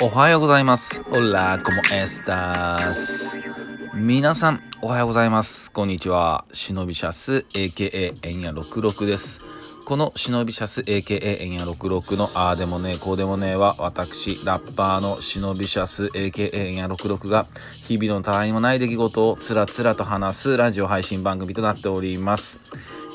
おはようございます。オラ、コモエスタス。皆さん、おはようございます。こんにちは。シノビシャス、AKA エンヤ66です。このシノビシャス、AKA エンヤ66のあーでもねえ、こうでもねえは、私、ラッパーのシノビシャス、AKA エンヤ66が、日々のたわいもない出来事をつらつらと話すラジオ配信番組となっております。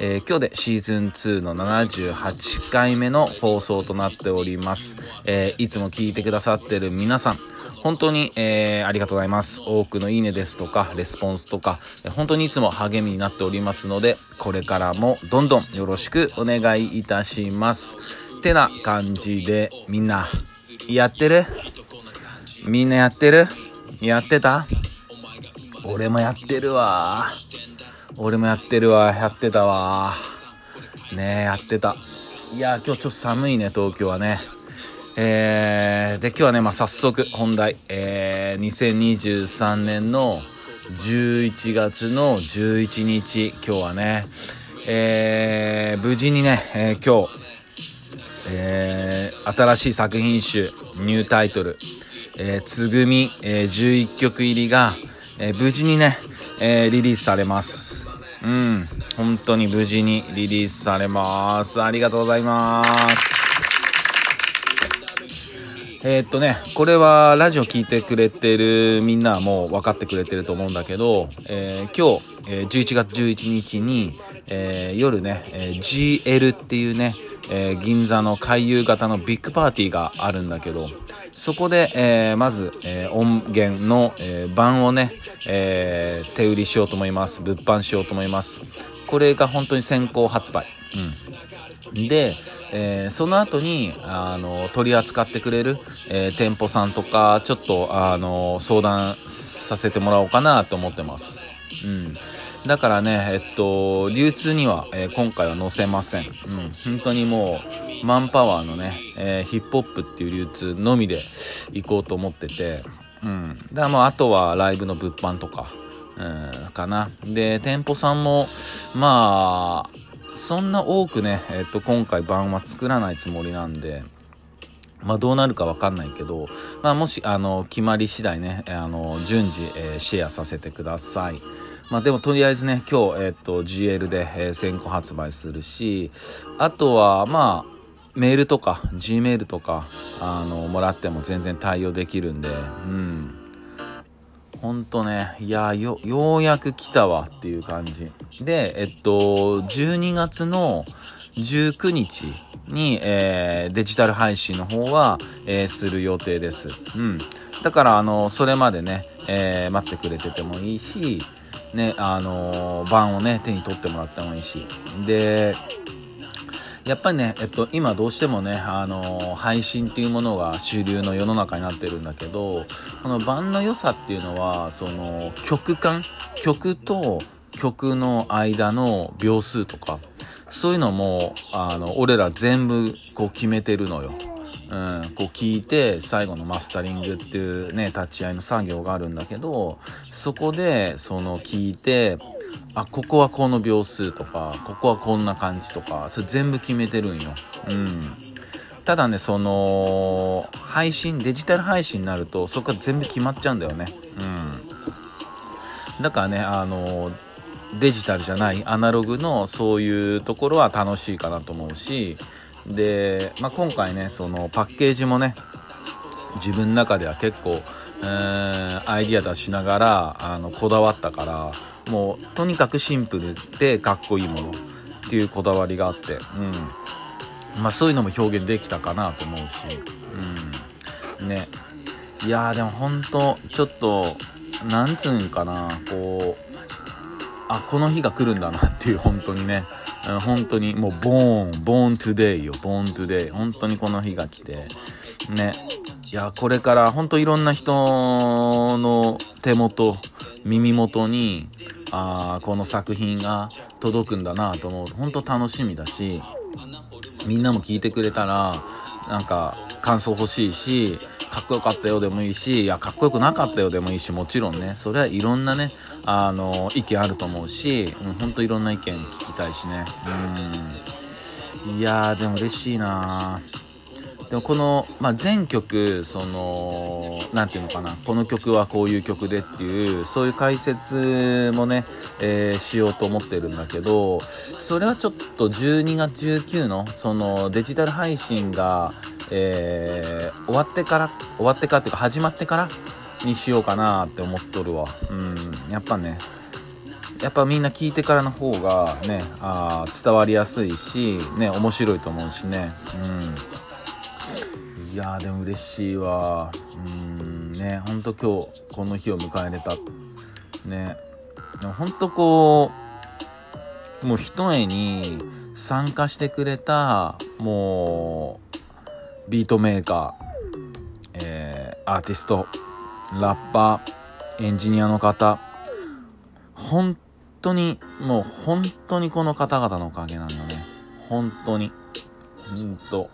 えー今日でシーズン2の78回目の放送となっております。えーいつも聞いてくださってる皆さん、本当に、えーありがとうございます。多くのいいねですとか、レスポンスとか、えー本当にいつも励みになっておりますので、これからもどんどんよろしくお願いいたします。てな感じで、みんな、やってる？みんなやってる？やってた？俺もやってるわ。俺もやってるわ。やってたわ。ねえ、やってた。いや、今日ちょっと寒いね、東京はね。えー、で、今日はね、まあ、早速、本題。えー、2023年の11月の11日、今日はね、えー、無事にね、えー今日、えー新しい作品集、ニュータイトル、えー、つぐみ、えー11曲入りが、えー無事にね、えーリリースされます。うん、本当に無事にリリースされます。ありがとうございます。えーっとね、これはラジオ聞いてくれてるみんなはもう分かってくれてると思うんだけど、えー今日、えー11月11日に、えー夜ね、え GL っていうね、え銀座の回遊型のビッグパーティーがあるんだけど、そこで、えーまず、えー音源の、えー版をね、えー手売りしようと思います。物販しようと思います。これが本当に先行発売。うん。で、えーその後に、あの、取り扱ってくれる、えー店舗さんとか、ちょっと、あの、相談させてもらおうかなと思ってます。うん。だからね、えっと、流通には、えー今回は載せません。うん。本当にもう、マンパワーのね、えーヒップホップっていう流通のみで行こうと思ってて、うん。だもう、あとはライブの物販とか、うん、かな。で、店舗さんも、まあ、そんな多くね、えっと、今回版は作らないつもりなんで、まあどうなるかわかんないけど、まあもし、あの、決まり次第ね、あの、順次、えーシェアさせてください。まあでもとりあえずね、今日、えっと、GL で、えー先行発売するし、あとは、まあ、メールとか、Gmail とか、あの、もらっても全然対応できるんで、うん。ほんとね、いやよ、ようやく来たわっていう感じ。で、えっと、12月の19日に、えーデジタル配信の方は、えーする予定です。うん。だから、あの、それまでね、えー待ってくれててもいいし、ね、あの版をね、手に取ってもらってもいいし。で、やっぱりね、えっと、今どうしてもね、あの配信っていうものが主流の世の中になってるんだけど、この版の良さっていうのは、その、曲間、曲と曲の間の秒数とか、そういうのも、あの、俺ら全部こう決めてるのよ。うん、こう聞いて最後のマスタリングっていうね立ち会いの作業があるんだけどそこでその聞いてあここはこの秒数とかここはこんな感じとかそれ全部決めてるんよ。うん。ただねその配信デジタル配信になるとそこは全部決まっちゃうんだよね。うん。だからねあのデジタルじゃないアナログのそういうところは楽しいかなと思うしで、まあ、今回ねそのパッケージもね自分の中では結構、えアイディア出しながらあのこだわったからもうとにかくシンプルでかっこいいものっていうこだわりがあって、うん。まあ、そういうのも表現できたかなと思うし、うん、ね。いやーでも本当ちょっとなんつうんかなこうあこの日が来るんだなっていう本当にね。うん本当にもう born born today よ born today 本当にこの日が来て。ね。いやこれから本当いろんな人の手元耳元にあこの作品が届くんだなと思う。と本当楽しみだしみんなも聞いてくれたらなんか感想欲しいしかっこよかったよでもいいしいやかっこよくなかったよでもいいしもちろんねそれはいろんなねあの意見あると思うし、うん、ほんといろんな意見聞きたいしね。うん。いやーでも嬉しいな。でもこの、まあ、全曲その何て言うのかなこの曲はこういう曲でっていうそういう解説もね、えー、しようと思ってるんだけどそれはちょっと12月19のそのデジタル配信が、えー、終わってから終わってからっていうか始まってからにしようかなって思っとるわ。うん。やっぱねやっぱみんな聞いてからの方がねあ伝わりやすいしね面白いと思うしね。うん。いやでも嬉しいわ。うん。ねほんと今日この日を迎えれた。ね。ほんとこうもう一重に参加してくれたもうビートメーカー、えー、アーティストラッパーエンジニアの方本当にもう本当にこの方々のおかげなんだね。本当に。うんと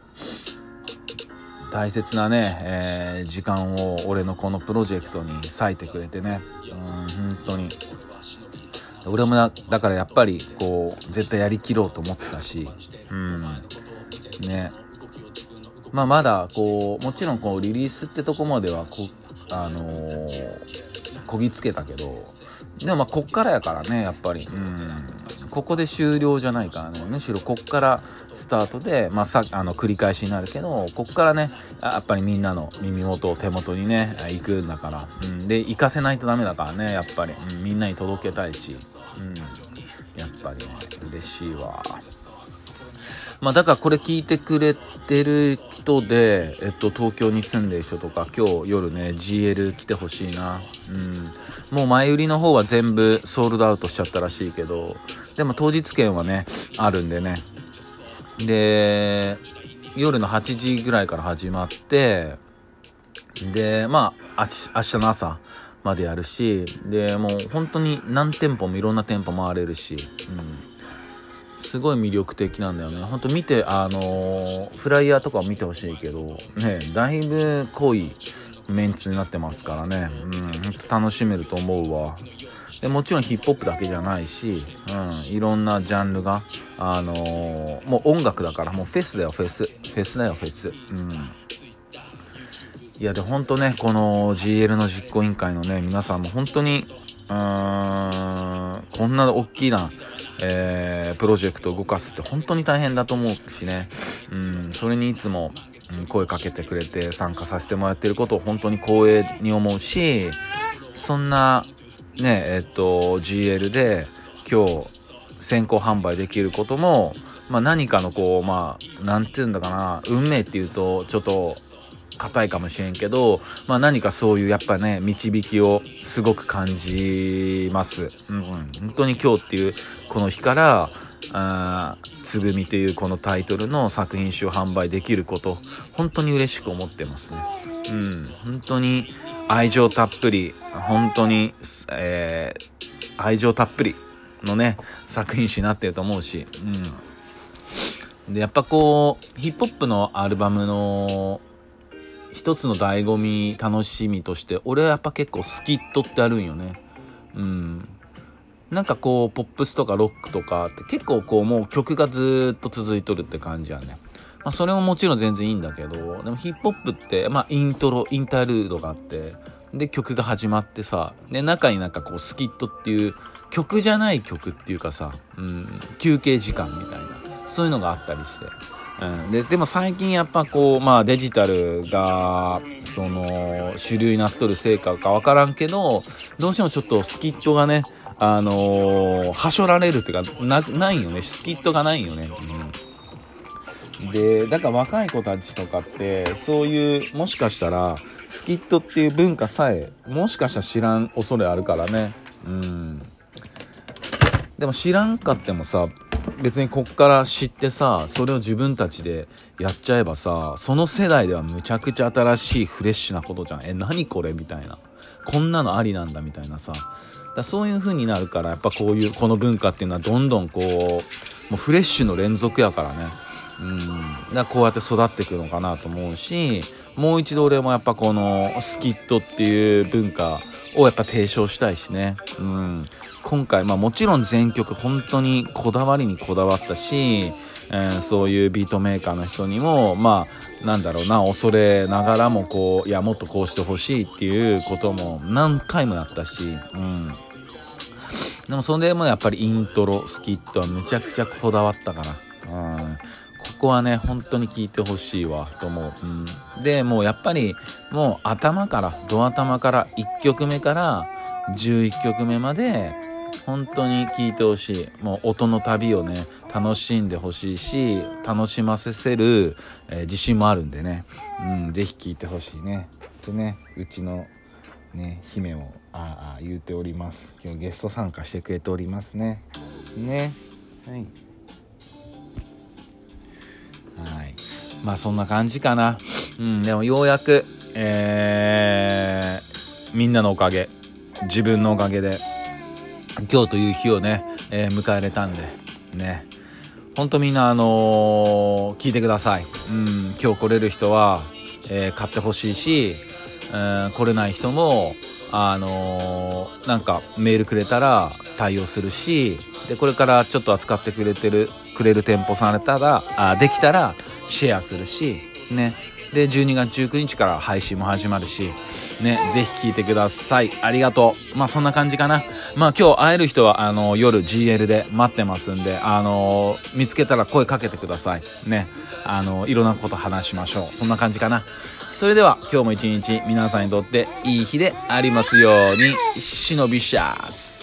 大切なね、えー、時間を俺のこのプロジェクトに割いてくれてね。うん本当に。俺もだからやっぱりこう絶対やりきろうと思ってたし。うん。ね。まあまだこうもちろんこうリリースってとこまではこあのー、こぎつけたけど。でもまあこっからやからねやっぱり。うん。ここで終了じゃないからねむしろこっからスタートでまあさあの繰り返しになるけどこっからねやっぱりみんなの耳元を手元にね行くんだから、うん、で行かせないとダメだからねやっぱり、うん、みんなに届けたいし、うん、やっぱりね嬉しいわ。まあ、だからこれ聞いてくれてる人で、えっと、東京に住んでる人とか、今日夜ね、GL 来てほしいな。うん。もう前売りの方は全部ソールドアウトしちゃったらしいけど、でも当日券はね、あるんでね。で、夜の8時ぐらいから始まって、で、まあ、明日の朝までやるし、で、もう本当に何店舗もいろんな店舗回れるし、うん。すごい魅力的なんだよね。ほんと見て、あのー、フライヤーとかを見てほしいけど、ね、だいぶ濃いメンツになってますからね。うん、ほんと楽しめると思うわ。でもちろんヒップホップだけじゃないし、うん、いろんなジャンルが、あのー、もう音楽だから、もうフェスだよ、フェス。フェスだよ、フェス。うん。いや、で、ほんとね、この GL の実行委員会のね、皆さんも本当に、うーん、こんな大きな、えー、プロジェクトを動かすって本当に大変だと思うしね、うん、それにいつも、うん、声かけてくれて参加させてもらってることを本当に光栄に思うし、そんな、ね、えっと、GL で今日先行販売できることも、まあ何かのこう、まあ、なんて言うんだかな、運命っていうと、ちょっと硬いかもしれんけど、まあ何かそういうやっぱね、導きをすごく感じます。うん、本当に今日っていうこの日から、あつぐみというこのタイトルの作品集を販売できること、本当に嬉しく思ってますね。うん、本当に愛情たっぷり、本当に、えー、愛情たっぷりのね、作品集になってると思うし、うん。で、やっぱこう、ヒップホップのアルバムの一つの醍醐味、楽しみとして、俺はやっぱ結構スキットってあるんよね。うん。なんかこう、ポップスとかロックとかって結構こう、もう曲がずっと続いとるって感じやね。まあそれももちろん全然いいんだけど、でもヒップホップって、まあイントロ、インタルードがあって、で曲が始まってさ、で中になんかこうスキットっていう曲じゃない曲っていうかさ、うん、休憩時間みたいな、そういうのがあったりして。うん、ででも最近やっぱこう、まあ、デジタルがその主流になっとるせいかか分からんけどどうしてもちょっとスキットがねあのー、はしょられるっていうかなないよね。スキットがないよね、うん、でだから若い子たちとかってそういうもしかしたらスキットっていう文化さえもしかしたら知らん恐れあるからね。うん。でも知らんかってもさ別にこっから知ってさそれを自分たちでやっちゃえばさその世代ではむちゃくちゃ新しいフレッシュなことじゃん。え何これみたいな。こんなのありなんだみたいなさ。だそういう風になるからやっぱこういうこの文化っていうのはどんどんこうもうフレッシュの連続やからね。うんだこうやって育っていくのかなと思うしもう一度俺もやっぱこのスキットっていう文化をやっぱ提唱したいしねうん今回、まあもちろん全曲本当にこだわりにこだわったし、えー、そういうビートメーカーの人にも、まあ、なんだろうな、恐れながらもこう、いや、もっとこうしてほしいっていうことも何回もやったし、うん。でもそれでもやっぱりイントロ、スキットはむちゃくちゃこだわったから。うん。ここはね、本当に聞いてほしいわ、と思う。うん。で、もうやっぱり、もう頭から、ド頭から、1曲目から、11曲目まで、本当に聴いてほしい。もう音の旅をね、楽しんでほしいし、楽しませせる、えー、自信もあるんでね。うん、ぜひ聴いてほしいね。でね、うちのね、姫を、ああ、言うております。今日ゲスト参加してくれておりますね。ね。はい。まあそんな感じかな。うん、でもようやく、えー、みんなのおかげ、自分のおかげで、今日という日をね、えー、迎えれたんで、ね。ほんとみんなあのー、聞いてください。うん、今日来れる人は、えー、買ってほしいし、えー、来れない人も、あのー、なんかメールくれたら対応するし、で、これからちょっと扱ってくれてる、くれる店舗されたら、あできたらシェアするし、ね。で、12月19日から配信も始まるし、ね、ぜひ聞いてください。ありがとう。まあそんな感じかな。まあ今日会える人はあの夜 GL で待ってますんで、あの見つけたら声かけてください。ね。あのいろんなこと話しましょう。そんな感じかな。それでは今日も一日皆さんにとっていい日でありますように、忍びシャース。